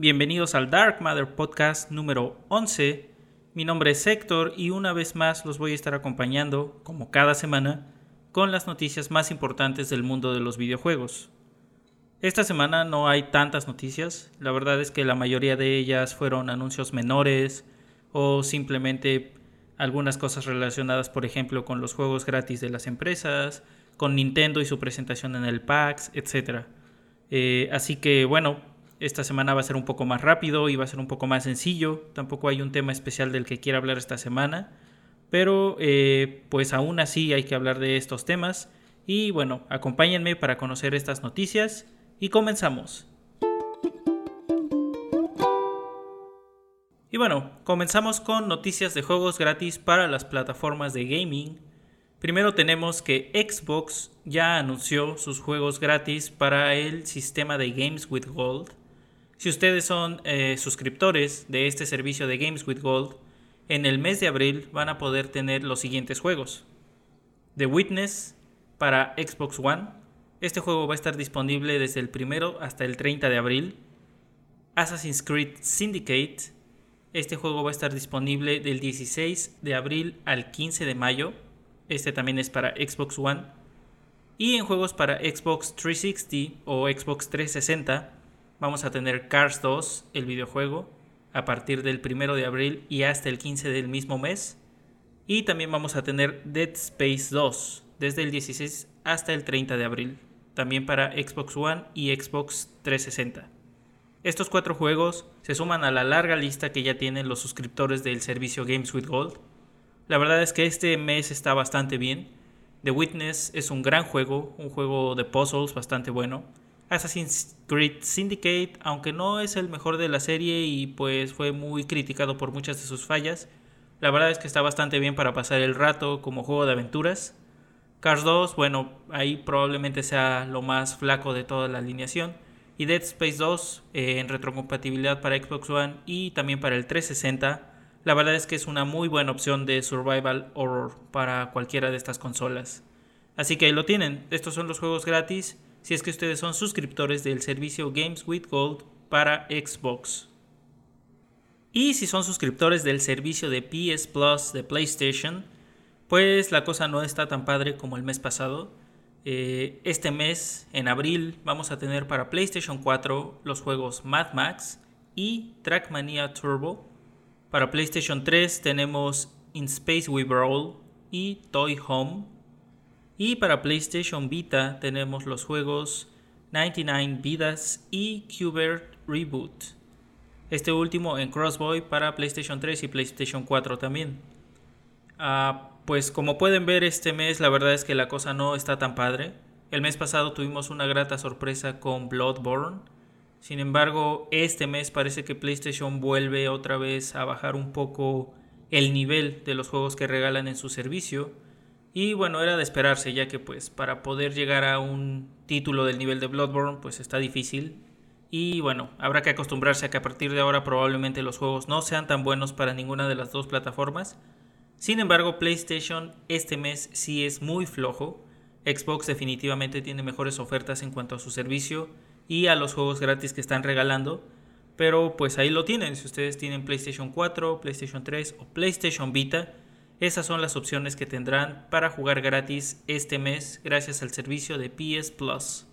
Bienvenidos al Dark Matter Podcast número 11. Mi nombre es Héctor y una vez más los voy a estar acompañando, como cada semana, con las noticias más importantes del mundo de los videojuegos. Esta semana no hay tantas noticias, la verdad es que la mayoría de ellas fueron anuncios menores o simplemente algunas cosas relacionadas, por ejemplo, con los juegos gratis de las empresas, con Nintendo y su presentación en el PAX, etc. Eh, así que bueno, esta semana va a ser un poco más rápido y va a ser un poco más sencillo. Tampoco hay un tema especial del que quiera hablar esta semana. Pero eh, pues aún así hay que hablar de estos temas. Y bueno, acompáñenme para conocer estas noticias y comenzamos. Y bueno, comenzamos con noticias de juegos gratis para las plataformas de gaming. Primero tenemos que Xbox ya anunció sus juegos gratis para el sistema de Games with Gold. Si ustedes son eh, suscriptores de este servicio de Games with Gold, en el mes de abril van a poder tener los siguientes juegos. The Witness para Xbox One. Este juego va a estar disponible desde el primero hasta el 30 de abril. Assassin's Creed Syndicate. Este juego va a estar disponible del 16 de abril al 15 de mayo. Este también es para Xbox One. Y en juegos para Xbox 360 o Xbox 360 vamos a tener Cars 2, el videojuego, a partir del 1 de abril y hasta el 15 del mismo mes. Y también vamos a tener Dead Space 2, desde el 16 hasta el 30 de abril, también para Xbox One y Xbox 360. Estos cuatro juegos se suman a la larga lista que ya tienen los suscriptores del servicio Games with Gold. La verdad es que este mes está bastante bien. The Witness es un gran juego, un juego de puzzles bastante bueno Assassin's Creed Syndicate, aunque no es el mejor de la serie y pues fue muy criticado por muchas de sus fallas, la verdad es que está bastante bien para pasar el rato como juego de aventuras. Cars 2, bueno, ahí probablemente sea lo más flaco de toda la alineación. Y Dead Space 2 eh, en retrocompatibilidad para Xbox One y también para el 360. La verdad es que es una muy buena opción de survival horror para cualquiera de estas consolas. Así que ahí lo tienen. Estos son los juegos gratis si es que ustedes son suscriptores del servicio Games with Gold para Xbox. Y si son suscriptores del servicio de PS Plus de PlayStation, pues la cosa no está tan padre como el mes pasado. Eh, este mes, en abril, vamos a tener para PlayStation 4 los juegos Mad Max y Trackmania Turbo. Para PlayStation 3 tenemos In Space We Brawl y Toy Home. Y para PlayStation Vita tenemos los juegos 99 Vidas y Qbert Reboot. Este último en Crossboy para PlayStation 3 y PlayStation 4 también. Ah, pues como pueden ver este mes la verdad es que la cosa no está tan padre. El mes pasado tuvimos una grata sorpresa con Bloodborne. Sin embargo, este mes parece que PlayStation vuelve otra vez a bajar un poco el nivel de los juegos que regalan en su servicio y bueno, era de esperarse, ya que pues para poder llegar a un título del nivel de Bloodborne pues está difícil. Y bueno, habrá que acostumbrarse a que a partir de ahora probablemente los juegos no sean tan buenos para ninguna de las dos plataformas. Sin embargo, PlayStation este mes sí es muy flojo. Xbox definitivamente tiene mejores ofertas en cuanto a su servicio y a los juegos gratis que están regalando. Pero pues ahí lo tienen, si ustedes tienen PlayStation 4, PlayStation 3 o PlayStation Vita esas son las opciones que tendrán para jugar gratis este mes gracias al servicio de PS Plus.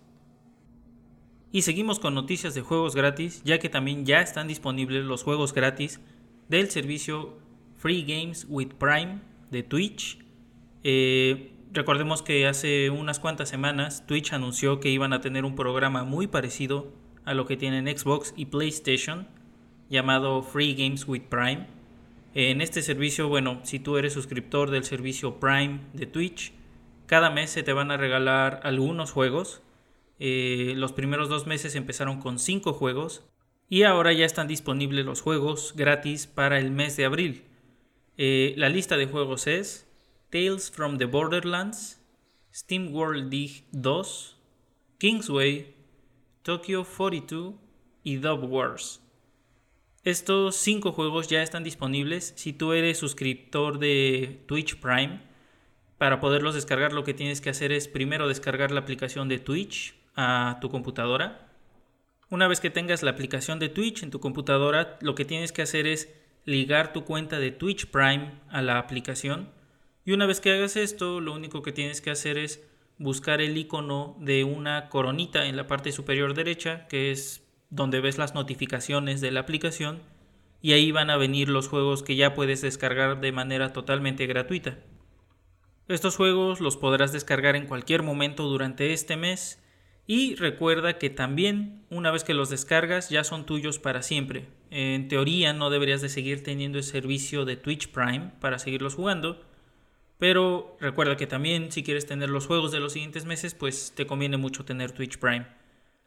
Y seguimos con noticias de juegos gratis, ya que también ya están disponibles los juegos gratis del servicio Free Games with Prime de Twitch. Eh, recordemos que hace unas cuantas semanas Twitch anunció que iban a tener un programa muy parecido a lo que tienen Xbox y PlayStation, llamado Free Games with Prime en este servicio, bueno, si tú eres suscriptor del servicio Prime de Twitch, cada mes se te van a regalar algunos juegos. Eh, los primeros dos meses empezaron con cinco juegos y ahora ya están disponibles los juegos gratis para el mes de abril. Eh, la lista de juegos es Tales from the Borderlands, Steam World Dig 2, Kingsway, Tokyo 42 y Dub Wars. Estos cinco juegos ya están disponibles. Si tú eres suscriptor de Twitch Prime, para poderlos descargar lo que tienes que hacer es primero descargar la aplicación de Twitch a tu computadora. Una vez que tengas la aplicación de Twitch en tu computadora, lo que tienes que hacer es ligar tu cuenta de Twitch Prime a la aplicación. Y una vez que hagas esto, lo único que tienes que hacer es buscar el icono de una coronita en la parte superior derecha, que es donde ves las notificaciones de la aplicación, y ahí van a venir los juegos que ya puedes descargar de manera totalmente gratuita. Estos juegos los podrás descargar en cualquier momento durante este mes y recuerda que también una vez que los descargas ya son tuyos para siempre. En teoría no deberías de seguir teniendo el servicio de Twitch Prime para seguirlos jugando, pero recuerda que también si quieres tener los juegos de los siguientes meses, pues te conviene mucho tener Twitch Prime.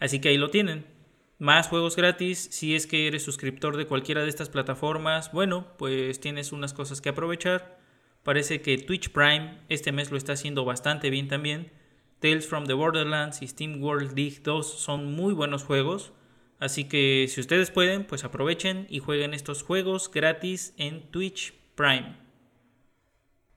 Así que ahí lo tienen. Más juegos gratis, si es que eres suscriptor de cualquiera de estas plataformas, bueno, pues tienes unas cosas que aprovechar. Parece que Twitch Prime este mes lo está haciendo bastante bien también. Tales from the Borderlands y Steam World League 2 son muy buenos juegos. Así que si ustedes pueden, pues aprovechen y jueguen estos juegos gratis en Twitch Prime.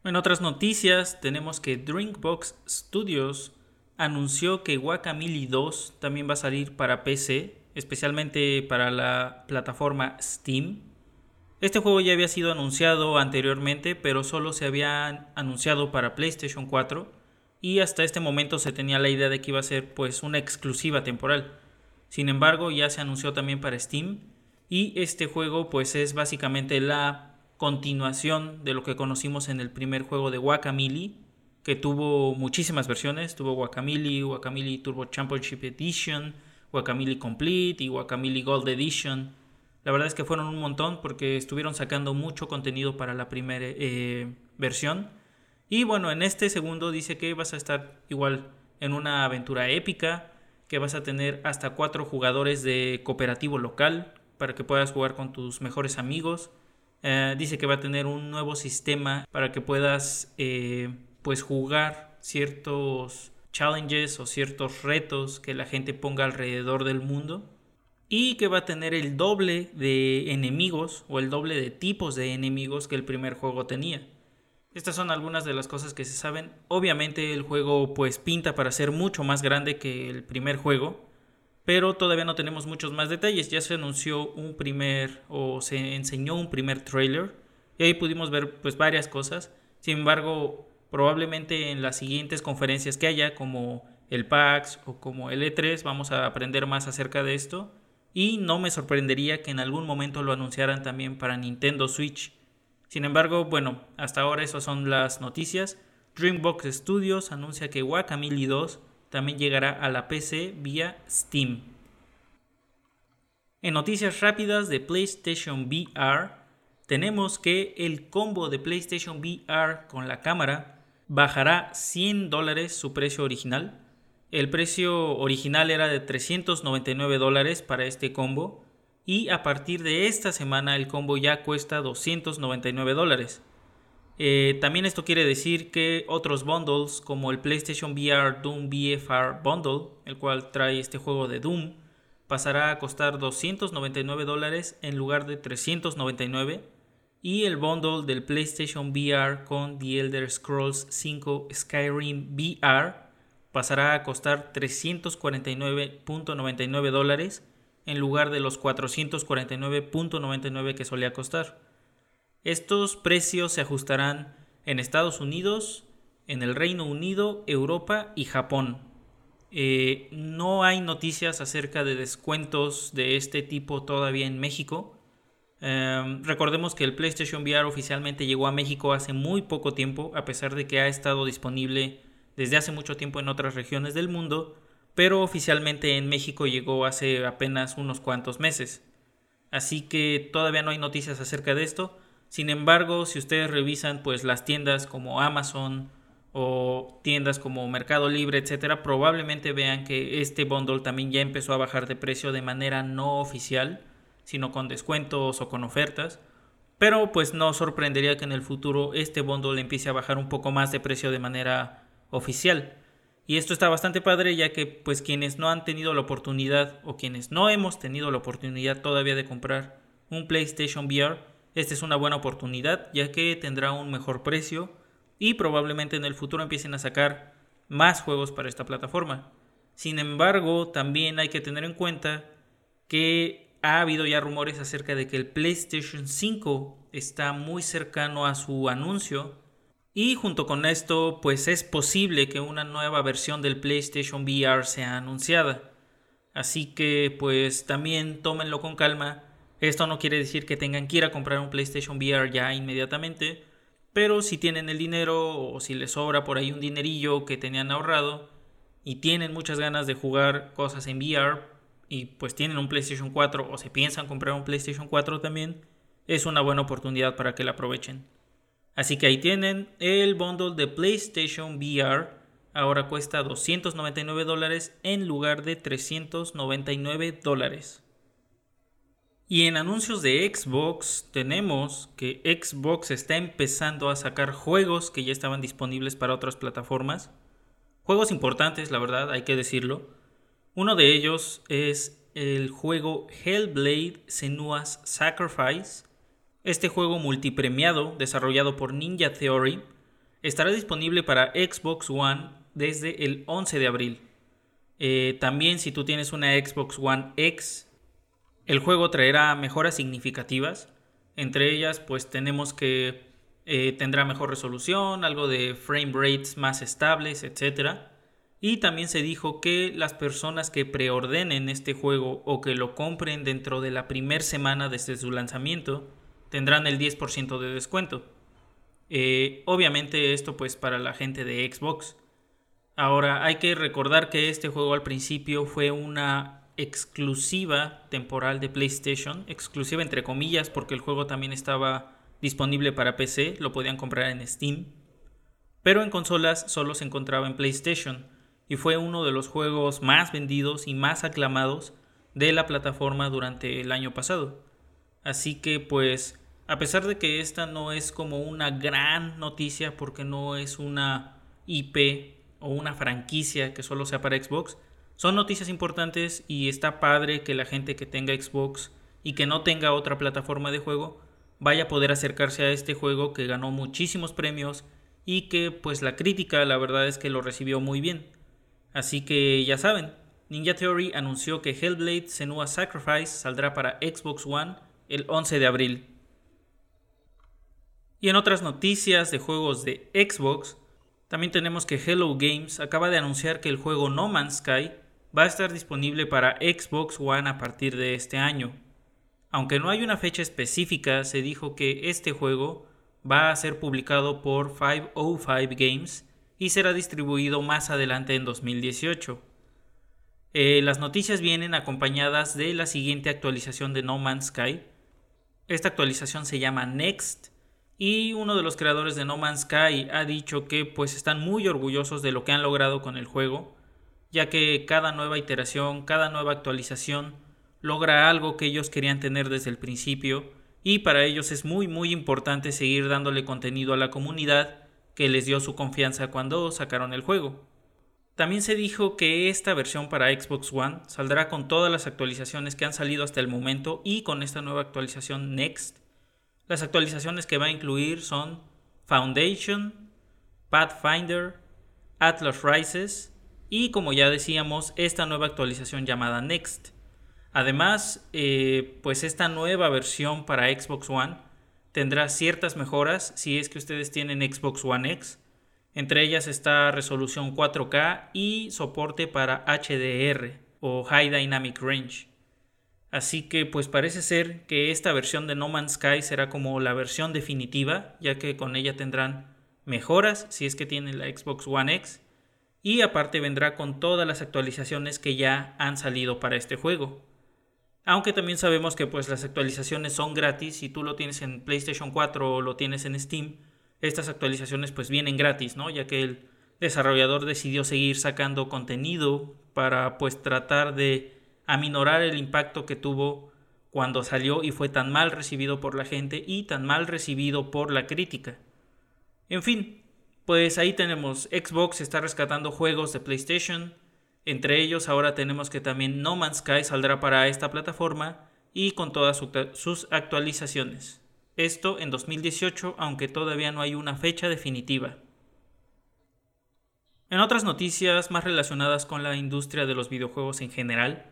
En otras noticias tenemos que Drinkbox Studios anunció que Guacamole 2 también va a salir para PC, especialmente para la plataforma Steam. Este juego ya había sido anunciado anteriormente, pero solo se había anunciado para PlayStation 4 y hasta este momento se tenía la idea de que iba a ser pues una exclusiva temporal. Sin embargo, ya se anunció también para Steam y este juego pues es básicamente la continuación de lo que conocimos en el primer juego de Guacamole, que tuvo muchísimas versiones, tuvo Guacamole, Guacamole Turbo Championship Edition, Guacamole Complete y Guacamole Gold Edition. La verdad es que fueron un montón porque estuvieron sacando mucho contenido para la primera eh, versión. Y bueno, en este segundo dice que vas a estar igual en una aventura épica, que vas a tener hasta cuatro jugadores de cooperativo local para que puedas jugar con tus mejores amigos eh, dice que va a tener un nuevo sistema para que puedas eh, pues jugar ciertos challenges o ciertos retos que la gente ponga alrededor del mundo y que va a tener el doble de enemigos o el doble de tipos de enemigos que el primer juego tenía. Estas son algunas de las cosas que se saben. Obviamente el juego pues pinta para ser mucho más grande que el primer juego pero todavía no tenemos muchos más detalles. Ya se anunció un primer o se enseñó un primer trailer y ahí pudimos ver pues varias cosas. Sin embargo, probablemente en las siguientes conferencias que haya como el PAX o como el E3 vamos a aprender más acerca de esto y no me sorprendería que en algún momento lo anunciaran también para Nintendo Switch. Sin embargo, bueno, hasta ahora esas son las noticias. Dreambox Studios anuncia que Guacamole 2 también llegará a la PC vía Steam. En noticias rápidas de PlayStation VR, tenemos que el combo de PlayStation VR con la cámara bajará 100 dólares su precio original. El precio original era de 399 dólares para este combo y a partir de esta semana el combo ya cuesta 299 dólares. Eh, también esto quiere decir que otros bundles como el PlayStation VR Doom VFR Bundle, el cual trae este juego de Doom, pasará a costar 299 dólares en lugar de 399 y el bundle del PlayStation VR con The Elder Scrolls 5 Skyrim VR pasará a costar 349.99 dólares en lugar de los 449.99 que solía costar. Estos precios se ajustarán en Estados Unidos, en el Reino Unido, Europa y Japón. Eh, no hay noticias acerca de descuentos de este tipo todavía en México. Em, recordemos que el PlayStation VR oficialmente llegó a México hace muy poco tiempo, a pesar de que ha estado disponible desde hace mucho tiempo en otras regiones del mundo, pero oficialmente en México llegó hace apenas unos cuantos meses. Así que todavía no hay noticias acerca de esto. Sin embargo, si ustedes revisan pues las tiendas como Amazon o tiendas como Mercado Libre, etcétera, probablemente vean que este bundle también ya empezó a bajar de precio de manera no oficial, sino con descuentos o con ofertas. Pero pues no sorprendería que en el futuro este bundle empiece a bajar un poco más de precio de manera oficial. Y esto está bastante padre ya que pues quienes no han tenido la oportunidad o quienes no hemos tenido la oportunidad todavía de comprar un PlayStation VR, esta es una buena oportunidad ya que tendrá un mejor precio y probablemente en el futuro empiecen a sacar más juegos para esta plataforma. Sin embargo, también hay que tener en cuenta que ha habido ya rumores acerca de que el PlayStation 5 está muy cercano a su anuncio y junto con esto pues es posible que una nueva versión del PlayStation VR sea anunciada. Así que pues también tómenlo con calma. Esto no quiere decir que tengan que ir a comprar un PlayStation VR ya inmediatamente, pero si tienen el dinero o si les sobra por ahí un dinerillo que tenían ahorrado y tienen muchas ganas de jugar cosas en VR y pues tienen un PlayStation 4 o se piensan comprar un PlayStation 4 también, es una buena oportunidad para que la aprovechen. Así que ahí tienen el bundle de PlayStation VR. Ahora cuesta 299 dólares en lugar de 399 dólares. Y en anuncios de Xbox tenemos que Xbox está empezando a sacar juegos que ya estaban disponibles para otras plataformas. Juegos importantes, la verdad, hay que decirlo. Uno de ellos es el juego Hellblade Senua's Sacrifice. Este juego multipremiado, desarrollado por Ninja Theory, estará disponible para Xbox One desde el 11 de abril. Eh, también si tú tienes una Xbox One X, el juego traerá mejoras significativas. Entre ellas, pues tenemos que eh, tendrá mejor resolución, algo de frame rates más estables, etc. Y también se dijo que las personas que preordenen este juego o que lo compren dentro de la primera semana desde su lanzamiento tendrán el 10% de descuento. Eh, obviamente esto pues para la gente de Xbox. Ahora hay que recordar que este juego al principio fue una exclusiva temporal de PlayStation, exclusiva entre comillas porque el juego también estaba disponible para PC, lo podían comprar en Steam, pero en consolas solo se encontraba en PlayStation y fue uno de los juegos más vendidos y más aclamados de la plataforma durante el año pasado. Así que pues a pesar de que esta no es como una gran noticia porque no es una IP o una franquicia que solo sea para Xbox, son noticias importantes y está padre que la gente que tenga Xbox y que no tenga otra plataforma de juego vaya a poder acercarse a este juego que ganó muchísimos premios y que pues la crítica la verdad es que lo recibió muy bien. Así que ya saben, Ninja Theory anunció que Hellblade Senua Sacrifice saldrá para Xbox One el 11 de abril. Y en otras noticias de juegos de Xbox, también tenemos que Hello Games acaba de anunciar que el juego No Man's Sky va a estar disponible para Xbox One a partir de este año. Aunque no hay una fecha específica, se dijo que este juego va a ser publicado por 505 Games y será distribuido más adelante en 2018. Eh, las noticias vienen acompañadas de la siguiente actualización de No Man's Sky. Esta actualización se llama Next y uno de los creadores de No Man's Sky ha dicho que pues están muy orgullosos de lo que han logrado con el juego ya que cada nueva iteración, cada nueva actualización logra algo que ellos querían tener desde el principio y para ellos es muy muy importante seguir dándole contenido a la comunidad que les dio su confianza cuando sacaron el juego. También se dijo que esta versión para Xbox One saldrá con todas las actualizaciones que han salido hasta el momento y con esta nueva actualización Next. Las actualizaciones que va a incluir son Foundation, Pathfinder, Atlas Rises, y como ya decíamos esta nueva actualización llamada Next. Además, eh, pues esta nueva versión para Xbox One tendrá ciertas mejoras si es que ustedes tienen Xbox One X. Entre ellas está resolución 4K y soporte para HDR o High Dynamic Range. Así que pues parece ser que esta versión de No Man's Sky será como la versión definitiva, ya que con ella tendrán mejoras si es que tienen la Xbox One X y aparte vendrá con todas las actualizaciones que ya han salido para este juego. Aunque también sabemos que pues las actualizaciones son gratis, si tú lo tienes en PlayStation 4 o lo tienes en Steam, estas actualizaciones pues vienen gratis, ¿no? Ya que el desarrollador decidió seguir sacando contenido para pues tratar de aminorar el impacto que tuvo cuando salió y fue tan mal recibido por la gente y tan mal recibido por la crítica. En fin, pues ahí tenemos Xbox está rescatando juegos de PlayStation. Entre ellos ahora tenemos que también No Man's Sky saldrá para esta plataforma y con todas sus actualizaciones. Esto en 2018, aunque todavía no hay una fecha definitiva. En otras noticias más relacionadas con la industria de los videojuegos en general,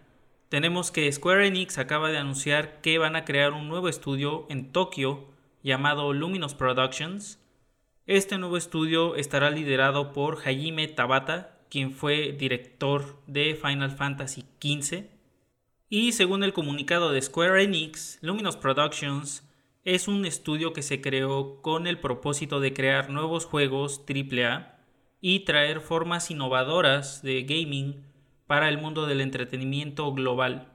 tenemos que Square Enix acaba de anunciar que van a crear un nuevo estudio en Tokio llamado Luminous Productions. Este nuevo estudio estará liderado por Hajime Tabata, quien fue director de Final Fantasy XV. Y según el comunicado de Square Enix, Luminous Productions es un estudio que se creó con el propósito de crear nuevos juegos AAA y traer formas innovadoras de gaming para el mundo del entretenimiento global.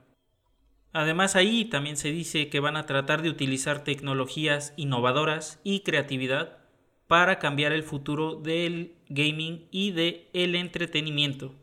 Además ahí también se dice que van a tratar de utilizar tecnologías innovadoras y creatividad para cambiar el futuro del gaming y del el entretenimiento.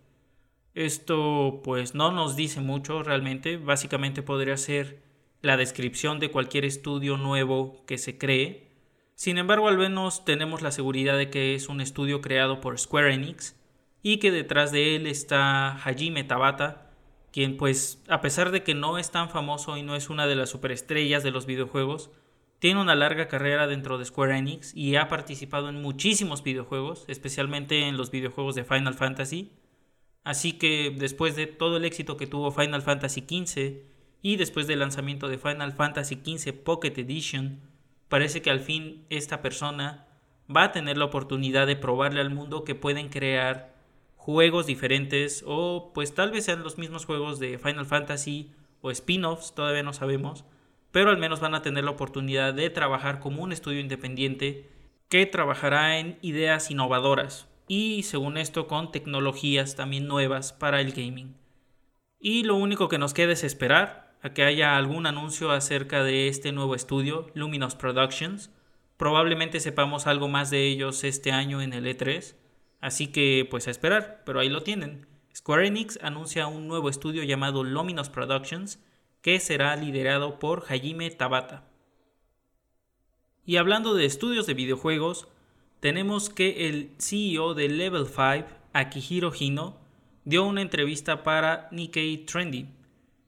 Esto pues no nos dice mucho realmente, básicamente podría ser la descripción de cualquier estudio nuevo que se cree. Sin embargo, al menos tenemos la seguridad de que es un estudio creado por Square Enix y que detrás de él está Hajime Tabata, quien pues a pesar de que no es tan famoso y no es una de las superestrellas de los videojuegos, tiene una larga carrera dentro de Square Enix y ha participado en muchísimos videojuegos, especialmente en los videojuegos de Final Fantasy. Así que después de todo el éxito que tuvo Final Fantasy XV y después del lanzamiento de Final Fantasy XV Pocket Edition, parece que al fin esta persona va a tener la oportunidad de probarle al mundo que pueden crear juegos diferentes o pues tal vez sean los mismos juegos de Final Fantasy o spin-offs, todavía no sabemos, pero al menos van a tener la oportunidad de trabajar como un estudio independiente que trabajará en ideas innovadoras y según esto con tecnologías también nuevas para el gaming. Y lo único que nos queda es esperar a que haya algún anuncio acerca de este nuevo estudio, Luminous Productions. Probablemente sepamos algo más de ellos este año en el E3 Así que pues a esperar, pero ahí lo tienen. Square Enix anuncia un nuevo estudio llamado Luminous Productions que será liderado por Hajime Tabata. Y hablando de estudios de videojuegos, tenemos que el CEO de Level 5, Akihiro Hino, dio una entrevista para Nikkei Trendy.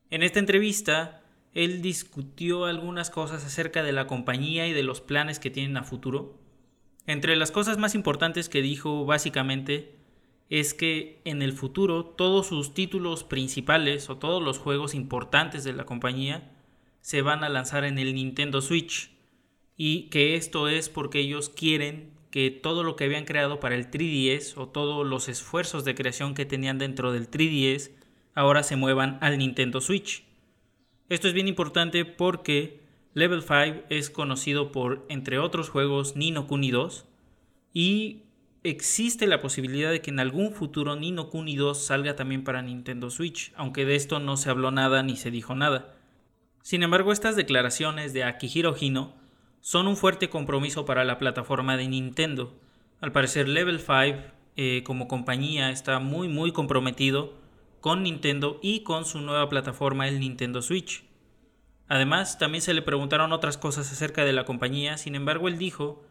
En esta entrevista, él discutió algunas cosas acerca de la compañía y de los planes que tienen a futuro. Entre las cosas más importantes que dijo básicamente es que en el futuro todos sus títulos principales o todos los juegos importantes de la compañía se van a lanzar en el Nintendo Switch y que esto es porque ellos quieren que todo lo que habían creado para el 3DS o todos los esfuerzos de creación que tenían dentro del 3DS ahora se muevan al Nintendo Switch. Esto es bien importante porque Level 5 es conocido por, entre otros juegos, Nino Kuni 2 y existe la posibilidad de que en algún futuro Nino Kuni 2 salga también para Nintendo Switch, aunque de esto no se habló nada ni se dijo nada. Sin embargo, estas declaraciones de Akihiro Hino son un fuerte compromiso para la plataforma de Nintendo. Al parecer Level 5 eh, como compañía está muy muy comprometido con Nintendo y con su nueva plataforma el Nintendo Switch. Además, también se le preguntaron otras cosas acerca de la compañía, sin embargo, él dijo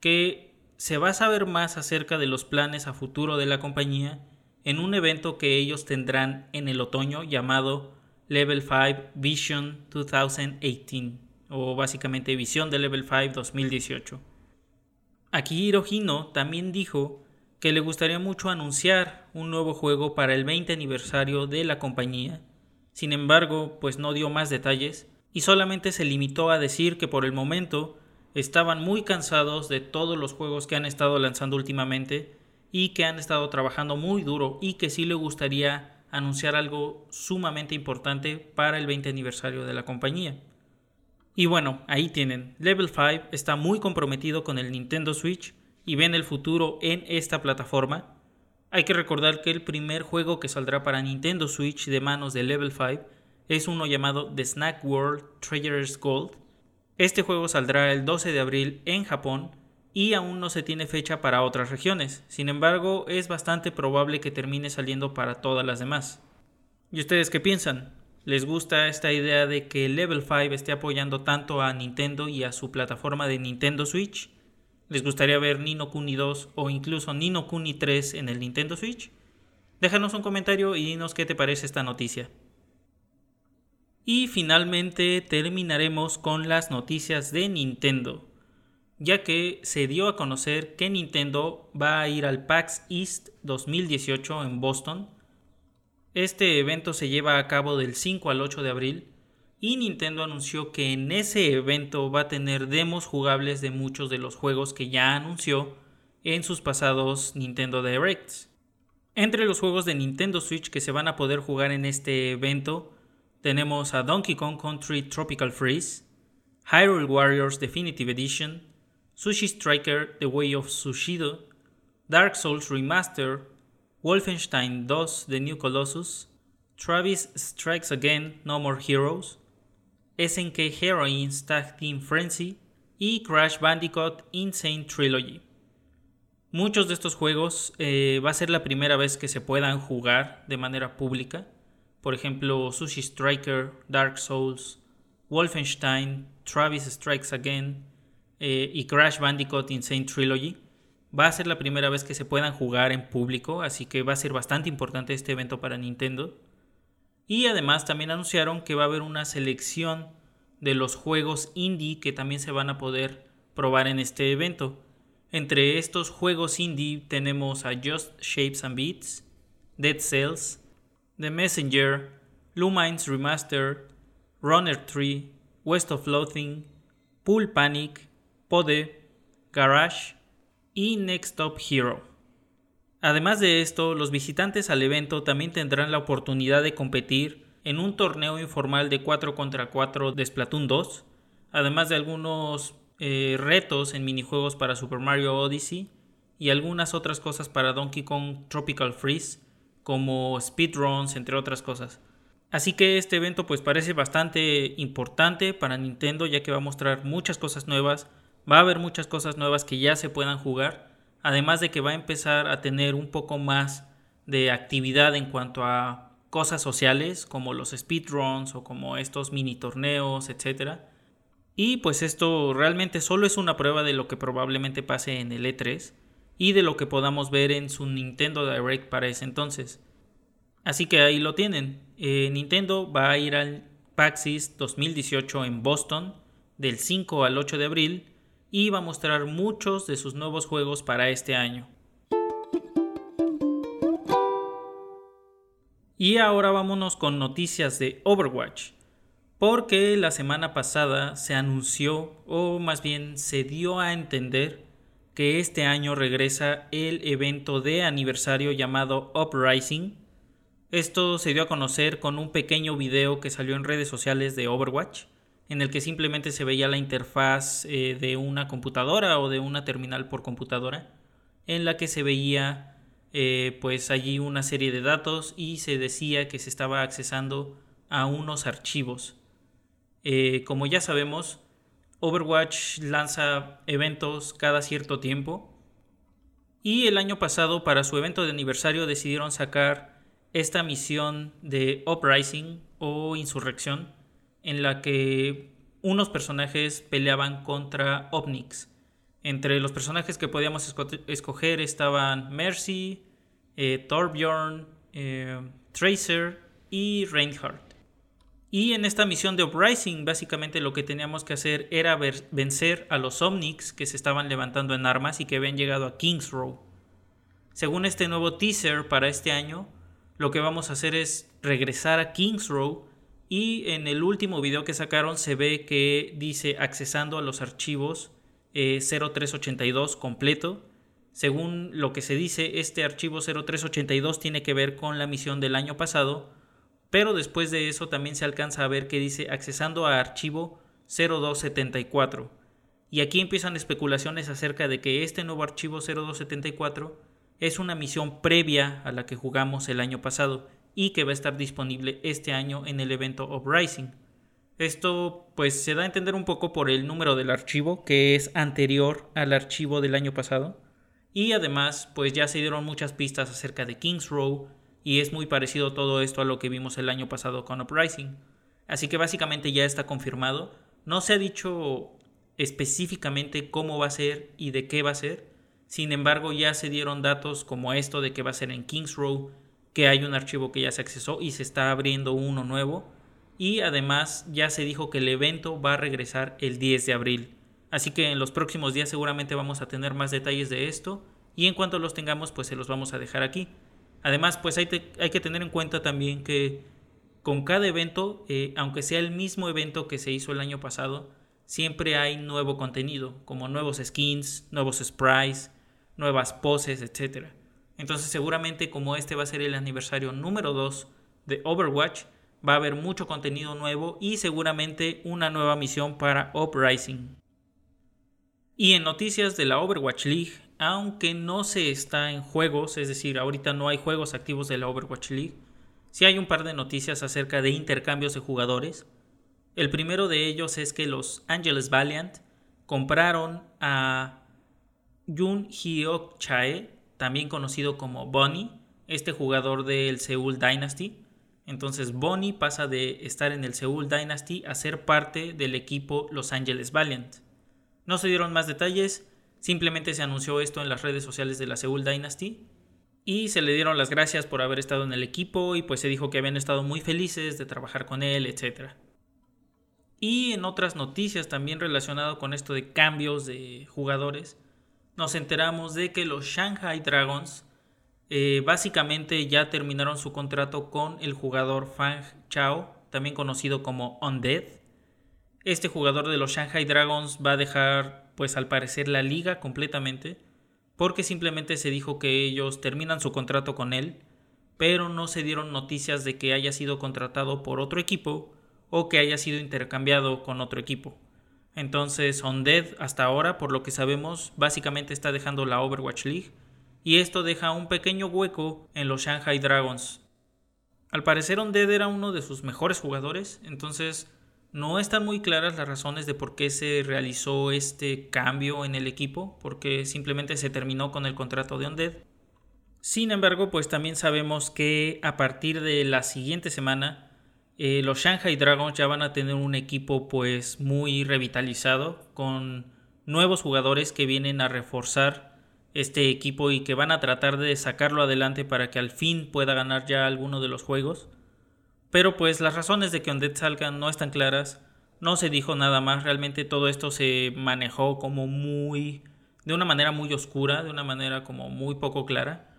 que se va a saber más acerca de los planes a futuro de la compañía en un evento que ellos tendrán en el otoño llamado Level 5 Vision 2018 o básicamente Visión de Level 5 2018. Akihiro Hino también dijo que le gustaría mucho anunciar un nuevo juego para el 20 aniversario de la compañía. Sin embargo, pues no dio más detalles y solamente se limitó a decir que por el momento estaban muy cansados de todos los juegos que han estado lanzando últimamente y que han estado trabajando muy duro y que sí le gustaría anunciar algo sumamente importante para el 20 aniversario de la compañía. Y bueno, ahí tienen, Level 5 está muy comprometido con el Nintendo Switch y ven el futuro en esta plataforma. Hay que recordar que el primer juego que saldrá para Nintendo Switch de manos de Level 5 es uno llamado The Snack World Treasures Gold. Este juego saldrá el 12 de abril en Japón y aún no se tiene fecha para otras regiones. Sin embargo, es bastante probable que termine saliendo para todas las demás. ¿Y ustedes qué piensan? ¿Les gusta esta idea de que Level 5 esté apoyando tanto a Nintendo y a su plataforma de Nintendo Switch? ¿Les gustaría ver Nino Kuni 2 o incluso Nino Kuni 3 en el Nintendo Switch? Déjanos un comentario y dinos qué te parece esta noticia. Y finalmente terminaremos con las noticias de Nintendo, ya que se dio a conocer que Nintendo va a ir al PAX East 2018 en Boston. Este evento se lleva a cabo del 5 al 8 de abril y Nintendo anunció que en ese evento va a tener demos jugables de muchos de los juegos que ya anunció en sus pasados Nintendo Directs. Entre los juegos de Nintendo Switch que se van a poder jugar en este evento tenemos a Donkey Kong Country Tropical Freeze, Hyrule Warriors Definitive Edition, Sushi Striker The Way of Sushido, Dark Souls Remaster, Wolfenstein 2 The New Colossus, Travis Strikes Again No More Heroes, SNK Heroines Tag Team Frenzy y Crash Bandicoot Insane Trilogy. Muchos de estos juegos eh, va a ser la primera vez que se puedan jugar de manera pública. Por ejemplo, Sushi Striker, Dark Souls, Wolfenstein, Travis Strikes Again eh, y Crash Bandicoot Insane Trilogy. Va a ser la primera vez que se puedan jugar en público, así que va a ser bastante importante este evento para Nintendo. Y además también anunciaron que va a haber una selección de los juegos indie que también se van a poder probar en este evento. Entre estos juegos indie tenemos a Just Shapes and Beats, Dead Cells, The Messenger, Lumines Remastered, Runner 3, West of Loathing, Pool Panic, Pode, Garage y Next Top Hero. Además de esto, los visitantes al evento también tendrán la oportunidad de competir en un torneo informal de 4 contra 4 de Splatoon 2, además de algunos eh, retos en minijuegos para Super Mario Odyssey y algunas otras cosas para Donkey Kong Tropical Freeze, como speedruns, entre otras cosas. Así que este evento pues parece bastante importante para Nintendo ya que va a mostrar muchas cosas nuevas, va a haber muchas cosas nuevas que ya se puedan jugar además de que va a empezar a tener un poco más de actividad en cuanto a cosas sociales como los speedruns o como estos mini torneos, etc. Y pues esto realmente solo es una prueba de lo que probablemente pase en el E3 y de lo que podamos ver en su Nintendo Direct para ese entonces. Así que ahí lo tienen. Eh, Nintendo va a ir al Paxis 2018 en Boston del 5 al 8 de abril y va a mostrar muchos de sus nuevos juegos para este año. Y ahora vámonos con noticias de Overwatch, porque la semana pasada se anunció, o más bien se dio a entender, que este año regresa el evento de aniversario llamado Uprising. Esto se dio a conocer con un pequeño video que salió en redes sociales de Overwatch en el que simplemente se veía la interfaz eh, de una computadora o de una terminal por computadora, en la que se veía eh, pues allí una serie de datos y se decía que se estaba accesando a unos archivos. Eh, como ya sabemos, Overwatch lanza eventos cada cierto tiempo y el año pasado para su evento de aniversario decidieron sacar esta misión de Uprising o Insurrección en la que unos personajes peleaban contra Omnix. Entre los personajes que podíamos escoger estaban Mercy, eh, Torbjorn, eh, Tracer y Reinhardt. Y en esta misión de Uprising básicamente lo que teníamos que hacer era vencer a los Omnix que se estaban levantando en armas y que habían llegado a Kings Row. Según este nuevo teaser para este año, lo que vamos a hacer es regresar a Kings Row y en el último video que sacaron se ve que dice accesando a los archivos 0382 eh, completo. Según lo que se dice, este archivo 0382 tiene que ver con la misión del año pasado, pero después de eso también se alcanza a ver que dice accesando a archivo 0274. Y aquí empiezan especulaciones acerca de que este nuevo archivo 0274 es una misión previa a la que jugamos el año pasado y que va a estar disponible este año en el evento Uprising. Esto pues se da a entender un poco por el número del archivo que es anterior al archivo del año pasado y además pues ya se dieron muchas pistas acerca de Kings Row y es muy parecido todo esto a lo que vimos el año pasado con Uprising. Así que básicamente ya está confirmado. No se ha dicho específicamente cómo va a ser y de qué va a ser. Sin embargo, ya se dieron datos como esto de que va a ser en Kings Row, que hay un archivo que ya se accesó y se está abriendo uno nuevo. Y además ya se dijo que el evento va a regresar el 10 de abril. Así que en los próximos días seguramente vamos a tener más detalles de esto y en cuanto los tengamos pues se los vamos a dejar aquí. Además, pues hay, que tener en cuenta también que con cada evento, eh, aunque sea el mismo evento que se hizo el año pasado, siempre hay nuevo contenido, como nuevos skins, nuevos sprites, nuevas poses, etc. Entonces seguramente como este va a ser el aniversario número 2 de Overwatch, va a haber mucho contenido nuevo y seguramente una nueva misión para Uprising. Y en noticias de la Overwatch League, aunque no se está en juegos, es decir, ahorita no hay juegos activos de la Overwatch League, sí hay un par de noticias acerca de intercambios de jugadores. El primero de ellos es que los Angeles Valiant compraron a Jun Hyok Chae, también conocido como Bonnie, este jugador del Seoul Dynasty. Entonces Bonnie pasa de estar en el Seoul Dynasty a ser parte del equipo Los Angeles Valiant. No se dieron más detalles, simplemente se anunció esto en las redes sociales de la Seoul Dynasty y se le dieron las gracias por haber estado en el equipo y pues se dijo que habían estado muy felices de trabajar con él, etc. Y en otras noticias también relacionado con esto de cambios de jugadores, nos enteramos de que los Shanghai Dragons eh, básicamente ya terminaron su contrato con el jugador Fang Chao, también conocido como Undead. Este jugador de los Shanghai Dragons va a dejar, pues al parecer, la liga completamente porque simplemente se dijo que ellos terminan su contrato con él, pero no se dieron noticias de que haya sido contratado por otro equipo o que haya sido intercambiado con otro equipo. Entonces, Undead hasta ahora, por lo que sabemos, básicamente está dejando la Overwatch League y esto deja un pequeño hueco en los Shanghai Dragons. Al parecer Undead era uno de sus mejores jugadores, entonces no están muy claras las razones de por qué se realizó este cambio en el equipo, porque simplemente se terminó con el contrato de Undead. Sin embargo, pues también sabemos que a partir de la siguiente semana eh, los Shanghai Dragons ya van a tener un equipo pues muy revitalizado con nuevos jugadores que vienen a reforzar este equipo y que van a tratar de sacarlo adelante para que al fin pueda ganar ya alguno de los juegos. Pero pues las razones de que Undead salgan no están claras. No se dijo nada más. Realmente todo esto se manejó como muy... de una manera muy oscura, de una manera como muy poco clara.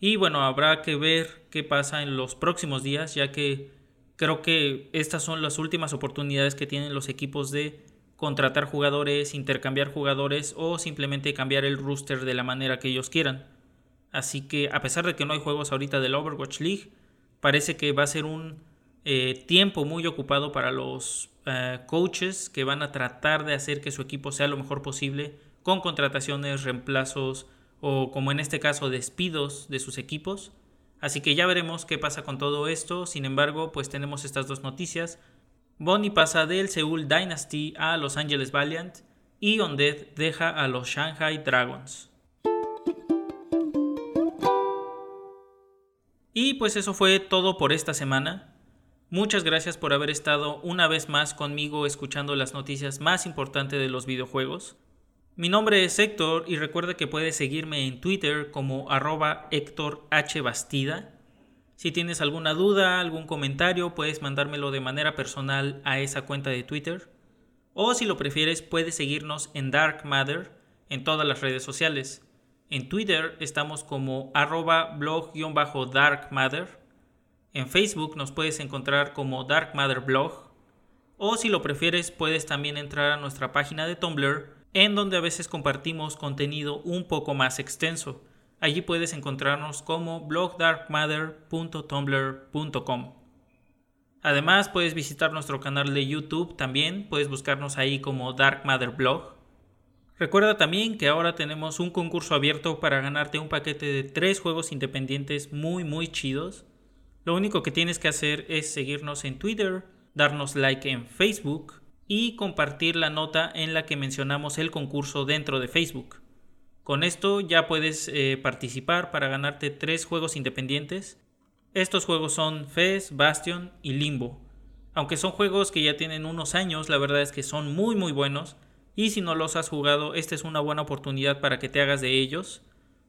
Y bueno, habrá que ver qué pasa en los próximos días, ya que creo que estas son las últimas oportunidades que tienen los equipos de contratar jugadores, intercambiar jugadores o simplemente cambiar el roster de la manera que ellos quieran. Así que a pesar de que no hay juegos ahorita del Overwatch League, parece que va a ser un eh, tiempo muy ocupado para los eh, coaches que van a tratar de hacer que su equipo sea lo mejor posible con contrataciones, reemplazos o como en este caso despidos de sus equipos. Así que ya veremos qué pasa con todo esto. Sin embargo, pues tenemos estas dos noticias. Bonnie pasa del Seoul Dynasty a Los Angeles Valiant y Undead deja a los Shanghai Dragons. Y pues eso fue todo por esta semana. Muchas gracias por haber estado una vez más conmigo escuchando las noticias más importantes de los videojuegos. Mi nombre es Héctor y recuerda que puedes seguirme en Twitter como arroba Héctor H. Bastida. Si tienes alguna duda, algún comentario, puedes mandármelo de manera personal a esa cuenta de Twitter. O si lo prefieres, puedes seguirnos en Dark Matter en todas las redes sociales. En Twitter estamos como arroba blog-dark matter en Facebook nos puedes encontrar como Dark Matter Blog. O si lo prefieres, puedes también entrar a nuestra página de Tumblr, en donde a veces compartimos contenido un poco más extenso. Allí puedes encontrarnos como blogdarkmatter.tumblr.com. Además, puedes visitar nuestro canal de YouTube también, puedes buscarnos ahí como Dark Matter Blog. Recuerda también que ahora tenemos un concurso abierto para ganarte un paquete de tres juegos independientes muy muy chidos. Lo único que tienes que hacer es seguirnos en Twitter, darnos like en Facebook y compartir la nota en la que mencionamos el concurso dentro de Facebook. Con esto ya puedes eh, participar para ganarte tres juegos independientes. Estos juegos son Fez, Bastion y Limbo. Aunque son juegos que ya tienen unos años, la verdad es que son muy muy buenos y si no los has jugado, esta es una buena oportunidad para que te hagas de ellos.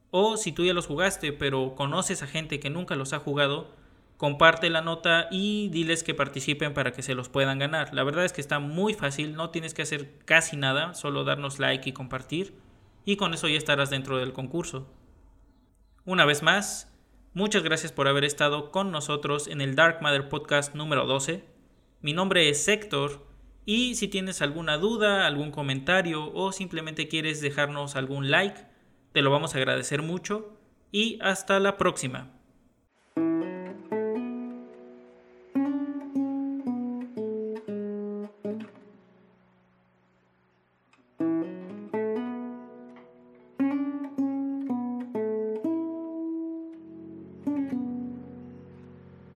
O si tú ya los jugaste pero conoces a gente que nunca los ha jugado, comparte la nota y diles que participen para que se los puedan ganar. La verdad es que está muy fácil, no tienes que hacer casi nada, solo darnos like y compartir y con eso ya estarás dentro del concurso. Una vez más, muchas gracias por haber estado con nosotros en el Dark Matter Podcast número 12. Mi nombre es Héctor y si tienes alguna duda, algún comentario o simplemente quieres dejarnos algún like, te lo vamos a agradecer mucho y hasta la próxima.